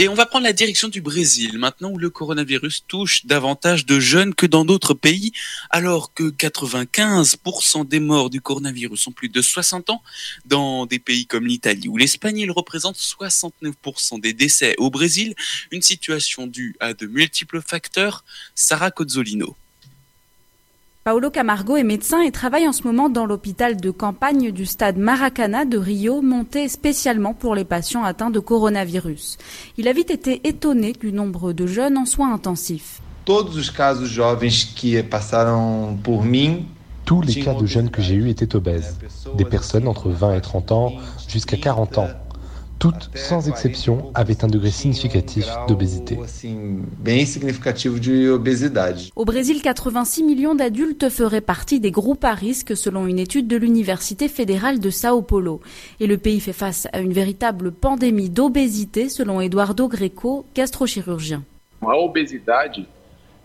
Et on va prendre la direction du Brésil, maintenant où le coronavirus touche davantage de jeunes que dans d'autres pays, alors que 95% des morts du coronavirus sont plus de 60 ans. Dans des pays comme l'Italie ou l'Espagne, il représente 69% des décès au Brésil, une situation due à de multiples facteurs. Sarah Cozzolino. Paolo Camargo est médecin et travaille en ce moment dans l'hôpital de campagne du stade Maracana de Rio, monté spécialement pour les patients atteints de coronavirus. Il a vite été étonné du nombre de jeunes en soins intensifs. Tous les cas de jeunes que j'ai eus étaient obèses, des personnes entre 20 et 30 ans jusqu'à 40 ans, toutes, sans exception, avaient un degré significatif d'obésité. Au Brésil, 86 millions d'adultes feraient partie des groupes à risque selon une étude de l'Université fédérale de Sao Paulo. Et le pays fait face à une véritable pandémie d'obésité selon Eduardo Greco, gastrochirurgien.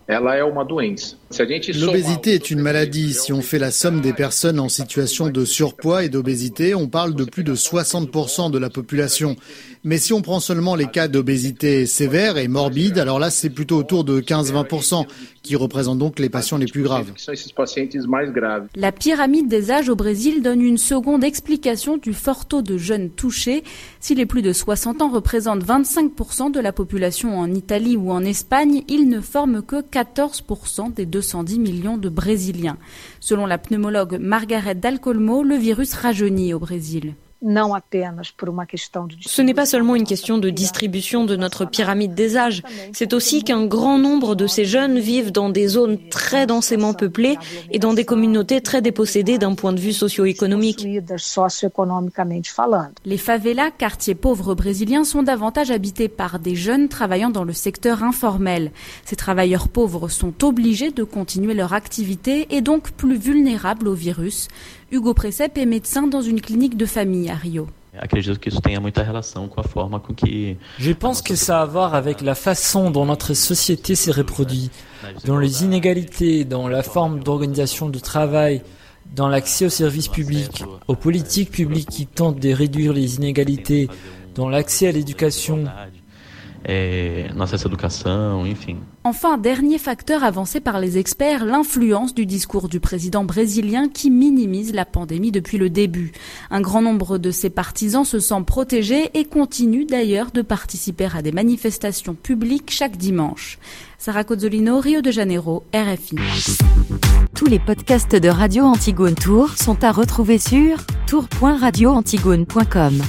L'obésité est une maladie. Si on fait la somme des personnes en situation de surpoids et d'obésité, on parle de plus de 60% de la population. Mais si on prend seulement les cas d'obésité sévère et morbide, alors là, c'est plutôt autour de 15-20%, qui représentent donc les patients les plus graves. La pyramide des âges au Brésil donne une seconde explication du fort taux de jeunes touchés. Si les plus de 60 ans représentent 25% de la population en Italie ou en Espagne, ils ne forment que 14% des 210 millions de Brésiliens. Selon la pneumologue Margaret Dalcolmo, le virus rajeunit au Brésil. Ce n'est pas seulement une question de distribution de notre pyramide des âges, c'est aussi qu'un grand nombre de ces jeunes vivent dans des zones très densément peuplées et dans des communautés très dépossédées d'un point de vue socio-économique. Les favelas, quartiers pauvres brésiliens, sont davantage habités par des jeunes travaillant dans le secteur informel. Ces travailleurs pauvres sont obligés de continuer leur activité et donc plus vulnérables au virus. Hugo Precep est médecin dans une clinique de famille à Rio. Je pense que ça a à voir avec la façon dont notre société s'est reproduite, dans les inégalités, dans la forme d'organisation de travail, dans l'accès aux services publics, aux politiques publiques qui tentent de réduire les inégalités, dans l'accès à l'éducation, Enfin, dernier facteur avancé par les experts, l'influence du discours du président brésilien qui minimise la pandémie depuis le début. Un grand nombre de ses partisans se sent protégés et continuent d'ailleurs de participer à des manifestations publiques chaque dimanche. Sarah Cozzolino, Rio de Janeiro, RFI. Tous les podcasts de Radio Antigone Tour sont à retrouver sur tour.radioantigone.com.